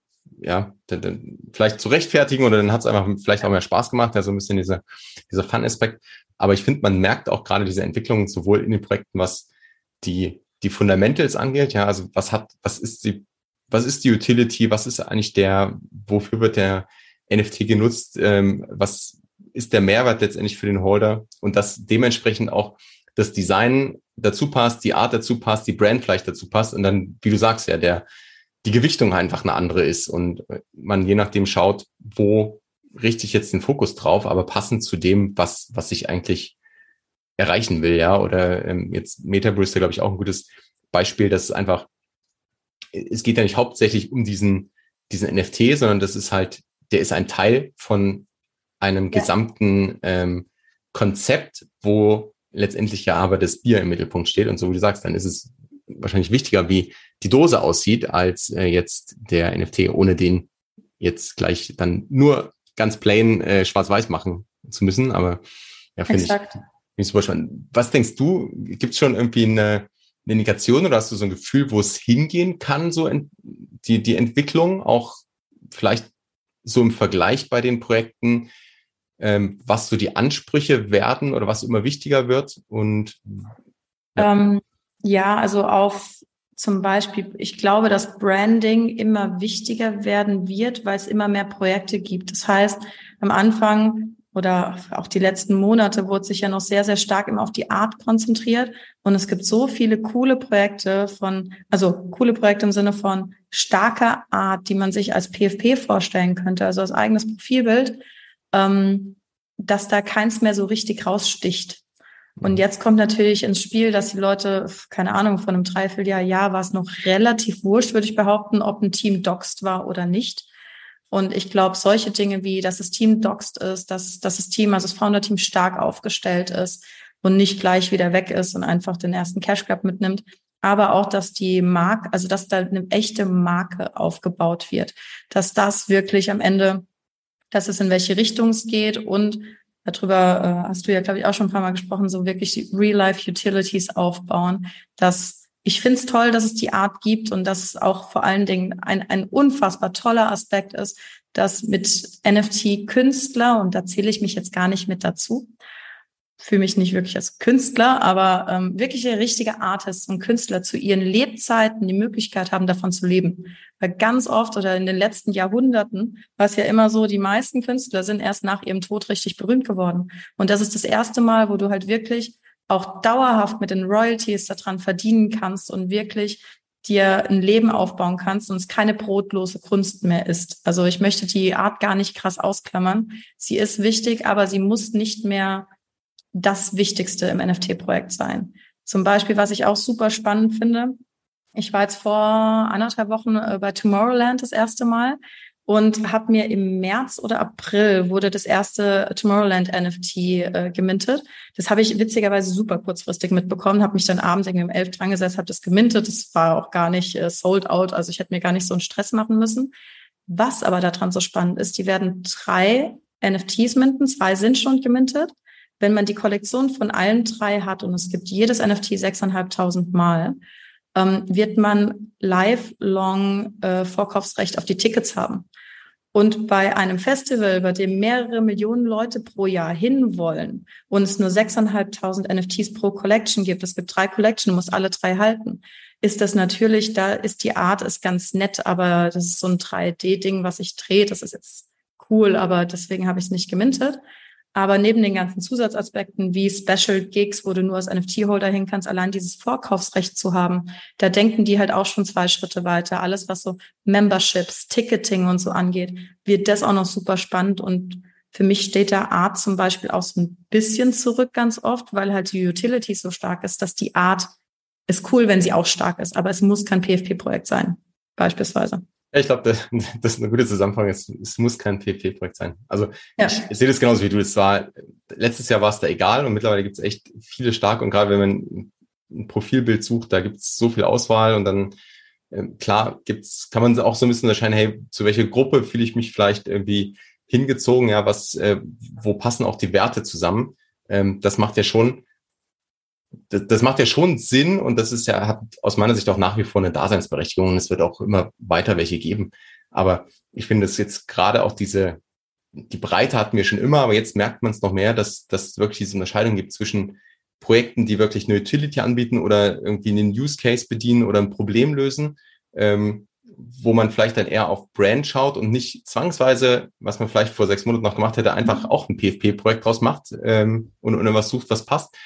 ja dann, dann vielleicht zu rechtfertigen oder dann hat es einfach vielleicht auch mehr Spaß gemacht, ja, so ein bisschen dieser, dieser Fun-Aspekt. Aber ich finde, man merkt auch gerade diese Entwicklung sowohl in den Projekten, was die, die Fundamentals angeht, ja, also was hat, was ist die, was ist die Utility, was ist eigentlich der, wofür wird der NFT genutzt, ähm, was, ist der Mehrwert letztendlich für den Holder und dass dementsprechend auch das Design dazu passt, die Art dazu passt, die Brand vielleicht dazu passt und dann, wie du sagst, ja, der, die Gewichtung einfach eine andere ist und man je nachdem schaut, wo richte ich jetzt den Fokus drauf, aber passend zu dem, was, was ich eigentlich erreichen will, ja, oder ähm, jetzt Metaverse, glaube ich, auch ein gutes Beispiel, dass es einfach, es geht ja nicht hauptsächlich um diesen, diesen NFT, sondern das ist halt, der ist ein Teil von einem ja. gesamten ähm, Konzept, wo letztendlich ja aber das Bier im Mittelpunkt steht. Und so wie du sagst, dann ist es wahrscheinlich wichtiger, wie die Dose aussieht, als äh, jetzt der NFT, ohne den jetzt gleich dann nur ganz plain äh, schwarz-weiß machen zu müssen. Aber ja, finde ich, find ich super spannend. Was denkst du, gibt es schon irgendwie eine, eine Indikation oder hast du so ein Gefühl, wo es hingehen kann, so in, die, die Entwicklung, auch vielleicht so im Vergleich bei den Projekten, ähm, was so die Ansprüche werden oder was immer wichtiger wird? Und ja, ähm, ja also auf zum Beispiel, ich glaube, dass Branding immer wichtiger werden wird, weil es immer mehr Projekte gibt. Das heißt, am Anfang oder auch die letzten Monate wurde sich ja noch sehr, sehr stark immer auf die Art konzentriert. Und es gibt so viele coole Projekte von, also coole Projekte im Sinne von starker Art, die man sich als PFP vorstellen könnte, also als eigenes Profilbild, ähm, dass da keins mehr so richtig raussticht. Und mhm. jetzt kommt natürlich ins Spiel, dass die Leute, keine Ahnung, von einem Dreivierteljahr, ja, war es noch relativ wurscht, würde ich behaupten, ob ein Team doxed war oder nicht. Und ich glaube, solche Dinge wie, dass das Team doxed ist, dass, dass das Team, also das Founder-Team stark aufgestellt ist und nicht gleich wieder weg ist und einfach den ersten Cash Grab mitnimmt, aber auch, dass die Marke, also dass da eine echte Marke aufgebaut wird, dass das wirklich am Ende dass es in welche Richtung es geht. Und darüber äh, hast du ja, glaube ich, auch schon ein paar Mal gesprochen, so wirklich Real-Life-Utilities aufbauen, dass ich finde es toll, dass es die Art gibt und dass auch vor allen Dingen ein, ein unfassbar toller Aspekt ist, dass mit NFT Künstler, und da zähle ich mich jetzt gar nicht mit dazu, fühle mich nicht wirklich als Künstler, aber ähm, wirkliche richtige Artists und Künstler zu ihren Lebzeiten die Möglichkeit haben, davon zu leben. Weil ganz oft oder in den letzten Jahrhunderten war es ja immer so, die meisten Künstler sind erst nach ihrem Tod richtig berühmt geworden. Und das ist das erste Mal, wo du halt wirklich auch dauerhaft mit den Royalties daran verdienen kannst und wirklich dir ein Leben aufbauen kannst und es keine brotlose Kunst mehr ist. Also ich möchte die Art gar nicht krass ausklammern. Sie ist wichtig, aber sie muss nicht mehr das Wichtigste im NFT-Projekt sein. Zum Beispiel, was ich auch super spannend finde, ich war jetzt vor anderthalb Wochen äh, bei Tomorrowland das erste Mal und habe mir im März oder April wurde das erste Tomorrowland NFT äh, gemintet. Das habe ich witzigerweise super kurzfristig mitbekommen, habe mich dann abends irgendwie um elf dran gesetzt, habe das gemintet. Das war auch gar nicht äh, sold out, also ich hätte mir gar nicht so einen Stress machen müssen. Was aber daran so spannend ist, die werden drei NFTs minten, zwei sind schon gemintet wenn man die Kollektion von allen drei hat und es gibt jedes NFT 6.500 Mal, ähm, wird man lifelong äh, Vorkaufsrecht auf die Tickets haben. Und bei einem Festival, bei dem mehrere Millionen Leute pro Jahr hinwollen und es nur 6.500 NFTs pro Collection gibt, es gibt drei Collection, muss alle drei halten, ist das natürlich, da ist die Art ist ganz nett, aber das ist so ein 3D-Ding, was sich dreht. Das ist jetzt cool, aber deswegen habe ich es nicht gemintet. Aber neben den ganzen Zusatzaspekten wie Special Gigs, wo du nur als NFT-Holder hin kannst, allein dieses Vorkaufsrecht zu haben, da denken die halt auch schon zwei Schritte weiter. Alles, was so Memberships, Ticketing und so angeht, wird das auch noch super spannend. Und für mich steht da Art zum Beispiel auch so ein bisschen zurück ganz oft, weil halt die Utility so stark ist, dass die Art ist cool, wenn sie auch stark ist, aber es muss kein PFP-Projekt sein, beispielsweise. Ja, ich glaube, das, das, ist eine gute Zusammenfassung. Es, es muss kein PFP-Projekt sein. Also ja. ich, ich sehe das genauso wie du. Es war letztes Jahr war es da egal und mittlerweile gibt es echt viele starke und gerade wenn man ein Profilbild sucht, da gibt es so viel Auswahl und dann äh, klar gibt's, kann man auch so ein bisschen unterscheiden, hey, zu welcher Gruppe fühle ich mich vielleicht irgendwie hingezogen, ja, was, äh, wo passen auch die Werte zusammen. Ähm, das macht ja schon das, das macht ja schon Sinn und das ist ja, hat aus meiner Sicht auch nach wie vor eine Daseinsberechtigung und es wird auch immer weiter welche geben. Aber ich finde es jetzt gerade auch diese, die Breite hatten wir schon immer, aber jetzt merkt man es noch mehr, dass dass wirklich diese Unterscheidung gibt zwischen Projekten, die wirklich eine Utility anbieten oder irgendwie einen Use Case bedienen oder ein Problem lösen, ähm, wo man vielleicht dann eher auf Brand schaut und nicht zwangsweise, was man vielleicht vor sechs Monaten noch gemacht hätte, einfach auch ein PFP-Projekt draus macht ähm, und, und was sucht, was passt,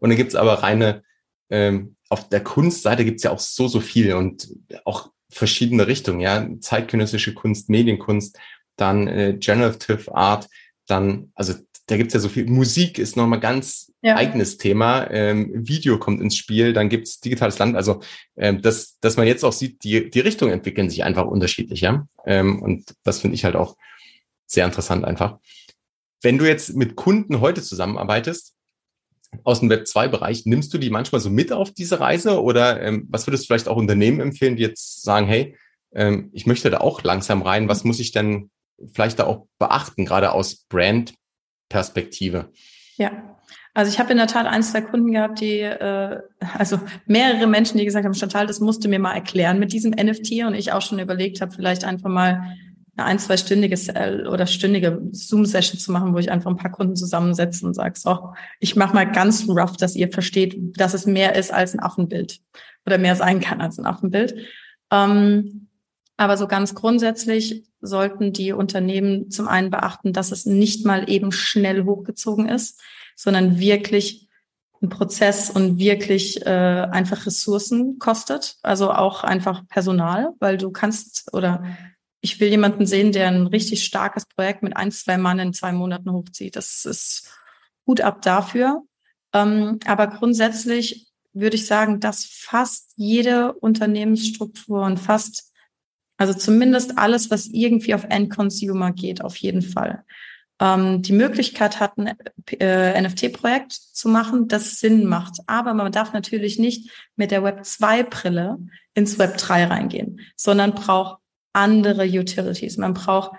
und dann gibt's aber reine, ähm, auf der Kunstseite gibt's ja auch so, so viel und auch verschiedene Richtungen, ja, zeitgenössische Kunst, Medienkunst, dann äh, Generative Art, dann, also da gibt's ja so viel. Musik ist nochmal ganz ja. eigenes Thema. Ähm, Video kommt ins Spiel, dann gibt's digitales Land. Also ähm, dass, dass man jetzt auch sieht, die, die Richtungen entwickeln sich einfach unterschiedlich, ja. Ähm, und das finde ich halt auch sehr interessant einfach. Wenn du jetzt mit Kunden heute zusammenarbeitest, aus dem Web 2-Bereich, nimmst du die manchmal so mit auf diese Reise? Oder ähm, was würdest du vielleicht auch Unternehmen empfehlen, die jetzt sagen, hey, ähm, ich möchte da auch langsam rein, was muss ich denn vielleicht da auch beachten, gerade aus Brand-Perspektive? Ja, also ich habe in der Tat ein, zwei Kunden gehabt, die, äh, also mehrere Menschen, die gesagt haben, Chantal, das musst du mir mal erklären mit diesem NFT und ich auch schon überlegt habe, vielleicht einfach mal eine ein, zweistündige oder stündige Zoom-Session zu machen, wo ich einfach ein paar Kunden zusammensetze und sage, so, ich mache mal ganz rough, dass ihr versteht, dass es mehr ist als ein Affenbild oder mehr sein kann als ein Affenbild. Ähm, aber so ganz grundsätzlich sollten die Unternehmen zum einen beachten, dass es nicht mal eben schnell hochgezogen ist, sondern wirklich ein Prozess und wirklich äh, einfach Ressourcen kostet, also auch einfach Personal, weil du kannst oder ich will jemanden sehen, der ein richtig starkes Projekt mit ein, zwei Mann in zwei Monaten hochzieht. Das ist gut ab dafür. Ähm, aber grundsätzlich würde ich sagen, dass fast jede Unternehmensstruktur und fast, also zumindest alles, was irgendwie auf End-Consumer geht, auf jeden Fall, ähm, die Möglichkeit hat, ein äh, NFT-Projekt zu machen, das Sinn macht. Aber man darf natürlich nicht mit der Web 2-Brille ins Web 3 reingehen, sondern braucht andere Utilities. Man braucht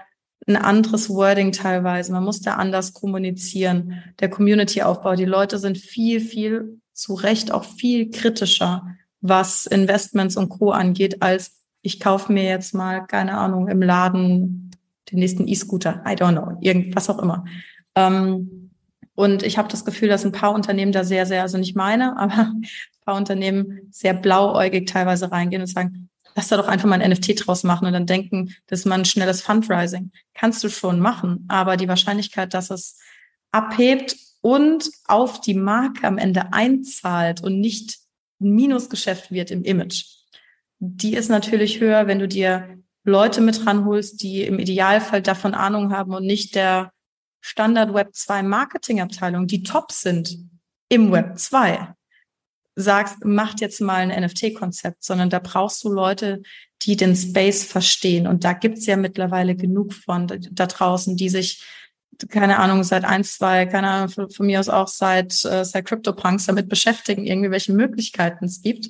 ein anderes Wording teilweise. Man muss da anders kommunizieren. Der Community-Aufbau. Die Leute sind viel, viel zu Recht auch viel kritischer was Investments und Co. angeht, als ich kaufe mir jetzt mal, keine Ahnung, im Laden den nächsten E-Scooter, I don't know, irgendwas auch immer. Ähm, und ich habe das Gefühl, dass ein paar Unternehmen da sehr, sehr, also nicht meine, aber ein paar Unternehmen sehr blauäugig teilweise reingehen und sagen, lass da doch einfach mal ein NFT draus machen und dann denken, das ist mal ein schnelles Fundraising. Kannst du schon machen, aber die Wahrscheinlichkeit, dass es abhebt und auf die Marke am Ende einzahlt und nicht ein Minusgeschäft wird im Image, die ist natürlich höher, wenn du dir Leute mit ranholst, die im Idealfall davon Ahnung haben und nicht der Standard Web 2 Marketingabteilung, die top sind im Web 2, sagst, macht jetzt mal ein NFT-Konzept, sondern da brauchst du Leute, die den Space verstehen. Und da gibt's ja mittlerweile genug von da draußen, die sich, keine Ahnung, seit eins, zwei, keine Ahnung, von, von mir aus auch seit, äh, seit CryptoPunks damit beschäftigen, irgendwie welche Möglichkeiten es gibt.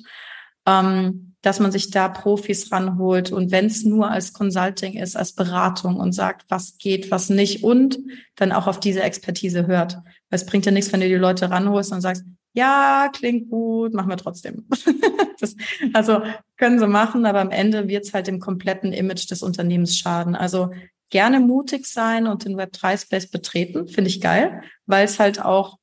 Ähm, dass man sich da Profis ranholt und wenn es nur als Consulting ist, als Beratung und sagt, was geht, was nicht und dann auch auf diese Expertise hört. Weil es bringt ja nichts, wenn du die Leute ranholst und sagst, ja, klingt gut, machen wir trotzdem. das, also können sie machen, aber am Ende wird es halt dem kompletten Image des Unternehmens schaden. Also gerne mutig sein und den Web3-Space betreten, finde ich geil, weil es halt auch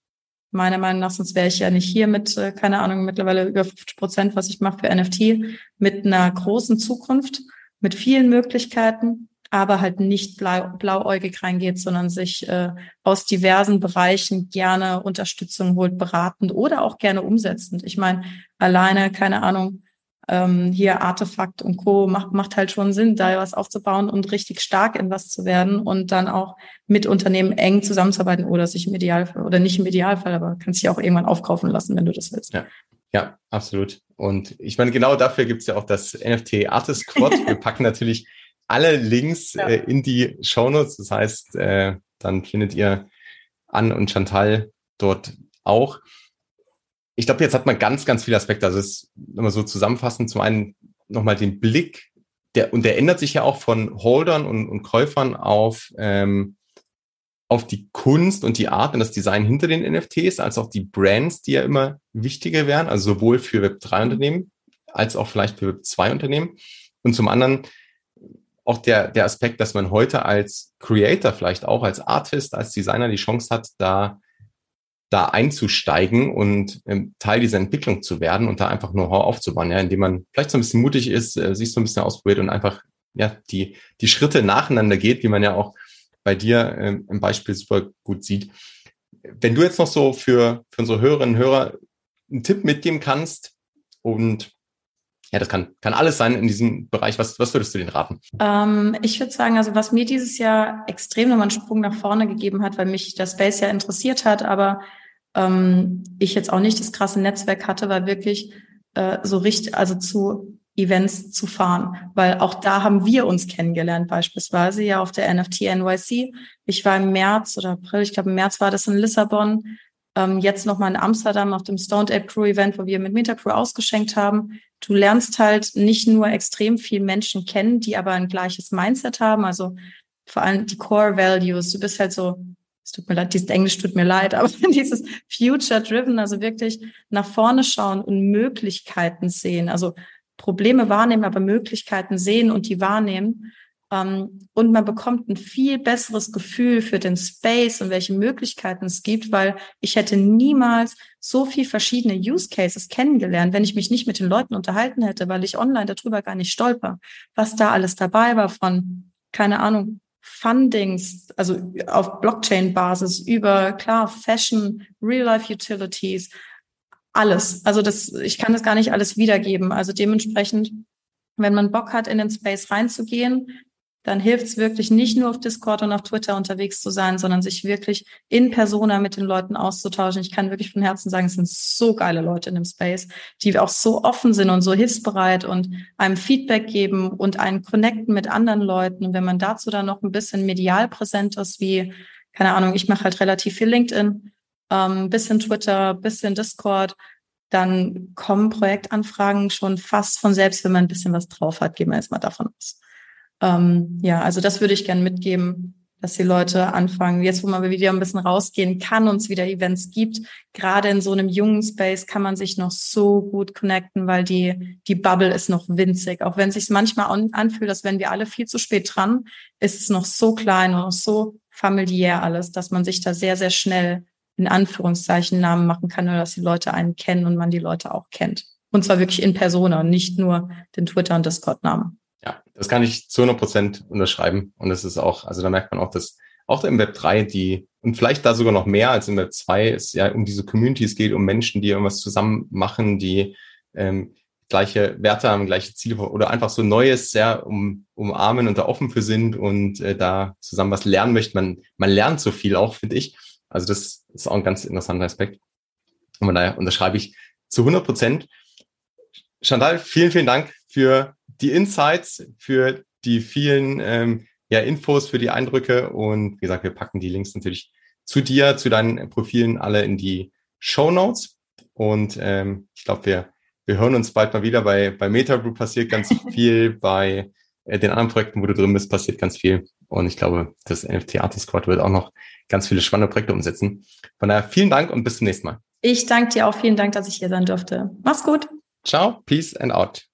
meiner Meinung nach, sonst wäre ich ja nicht hier mit, äh, keine Ahnung, mittlerweile über 50 Prozent, was ich mache für NFT, mit einer großen Zukunft, mit vielen Möglichkeiten, aber halt nicht blau, blauäugig reingeht, sondern sich äh, aus diversen Bereichen gerne Unterstützung holt, beratend oder auch gerne umsetzend. Ich meine, alleine, keine Ahnung, ähm, hier Artefakt und Co. macht, macht halt schon Sinn, da was aufzubauen und richtig stark in was zu werden und dann auch mit Unternehmen eng zusammenzuarbeiten oder sich im Idealfall oder nicht im Idealfall, aber kannst dich auch irgendwann aufkaufen lassen, wenn du das willst. Ja. Ja, absolut. Und ich meine, genau dafür gibt's ja auch das NFT Artist Squad. Wir packen natürlich alle Links ja. äh, in die Shownotes. Das heißt, äh, dann findet ihr Ann und Chantal dort auch ich glaube, jetzt hat man ganz, ganz viele Aspekte. Also es ist immer so zusammenfassend, zum einen nochmal den Blick, der, und der ändert sich ja auch von Holdern und, und Käufern auf, ähm, auf die Kunst und die Art und das Design hinter den NFTs, als auch die Brands, die ja immer wichtiger werden, also sowohl für Web3-Unternehmen als auch vielleicht für Web2-Unternehmen. Und zum anderen auch der, der Aspekt, dass man heute als Creator, vielleicht auch als Artist, als Designer die Chance hat, da da einzusteigen und ähm, Teil dieser Entwicklung zu werden und da einfach Know-how aufzubauen, ja, indem man vielleicht so ein bisschen mutig ist, äh, sich so ein bisschen ausprobiert und einfach ja die die Schritte nacheinander geht, wie man ja auch bei dir ähm, im Beispiel super gut sieht. Wenn du jetzt noch so für für unsere Hörerinnen und Hörer einen Tipp mitgeben kannst und ja, das kann, kann alles sein in diesem Bereich. Was, was würdest du denen raten? Ähm, ich würde sagen, also was mir dieses Jahr extrem nochmal einen Sprung nach vorne gegeben hat, weil mich das Space ja interessiert hat, aber ähm, ich jetzt auch nicht das krasse Netzwerk hatte, war wirklich äh, so richtig, also zu Events zu fahren, weil auch da haben wir uns kennengelernt, beispielsweise ja auf der NFT NYC. Ich war im März oder April, ich glaube im März war das in Lissabon, ähm, jetzt nochmal in Amsterdam auf dem Stoned Ape Crew Event, wo wir mit Metacrew ausgeschenkt haben. Du lernst halt nicht nur extrem viel Menschen kennen, die aber ein gleiches Mindset haben, also vor allem die Core Values. Du bist halt so es tut mir leid, dieses Englisch tut mir leid, aber dieses Future-Driven, also wirklich nach vorne schauen und Möglichkeiten sehen, also Probleme wahrnehmen, aber Möglichkeiten sehen und die wahrnehmen. Ähm, und man bekommt ein viel besseres Gefühl für den Space und welche Möglichkeiten es gibt, weil ich hätte niemals so viel verschiedene Use Cases kennengelernt, wenn ich mich nicht mit den Leuten unterhalten hätte, weil ich online darüber gar nicht stolper, was da alles dabei war von, keine Ahnung, Fundings, also auf Blockchain-Basis über, klar, Fashion, Real-Life-Utilities, alles. Also das, ich kann das gar nicht alles wiedergeben. Also dementsprechend, wenn man Bock hat, in den Space reinzugehen, dann hilft es wirklich nicht nur auf Discord und auf Twitter unterwegs zu sein, sondern sich wirklich in Persona mit den Leuten auszutauschen. Ich kann wirklich von Herzen sagen, es sind so geile Leute in dem Space, die auch so offen sind und so hilfsbereit und einem Feedback geben und einen connecten mit anderen Leuten. Und wenn man dazu dann noch ein bisschen medial präsent ist, wie, keine Ahnung, ich mache halt relativ viel LinkedIn, ähm, bisschen Twitter, bisschen Discord, dann kommen Projektanfragen schon fast von selbst, wenn man ein bisschen was drauf hat, gehen wir jetzt mal davon aus. Ähm, ja, also das würde ich gern mitgeben. dass die Leute anfangen, jetzt wo man wieder ein bisschen rausgehen kann und es wieder Events gibt, gerade in so einem jungen Space kann man sich noch so gut connecten, weil die, die Bubble ist noch winzig. Auch wenn es sich manchmal anfühlt, als wenn wir alle viel zu spät dran, ist es noch so klein und so familiär alles, dass man sich da sehr, sehr schnell in Anführungszeichen Namen machen kann oder dass die Leute einen kennen und man die Leute auch kennt. Und zwar wirklich in Persona, nicht nur den Twitter- und Discord-Namen. Das kann ich zu 100 Prozent unterschreiben. Und das ist auch, also da merkt man auch, dass auch im Web 3 die, und vielleicht da sogar noch mehr als im Web 2, es ja um diese Communities geht, um Menschen, die irgendwas zusammen machen, die ähm, gleiche Werte haben, gleiche Ziele oder einfach so Neues sehr um, umarmen und da offen für sind und äh, da zusammen was lernen möchten. Man, man lernt so viel auch, finde ich. Also das ist auch ein ganz interessanter Aspekt. Und von daher unterschreibe ich zu 100 Prozent. Chantal, vielen, vielen Dank für die Insights, für die vielen ähm, ja, Infos, für die Eindrücke. Und wie gesagt, wir packen die Links natürlich zu dir, zu deinen Profilen alle in die Show Notes. Und ähm, ich glaube, wir, wir hören uns bald mal wieder. Bei, bei MetaGroup passiert ganz viel, bei äh, den anderen Projekten, wo du drin bist, passiert ganz viel. Und ich glaube, das NFT Artist Squad wird auch noch ganz viele spannende Projekte umsetzen. Von daher vielen Dank und bis zum nächsten Mal. Ich danke dir auch. Vielen Dank, dass ich hier sein durfte. Mach's gut. Ciao, peace and out.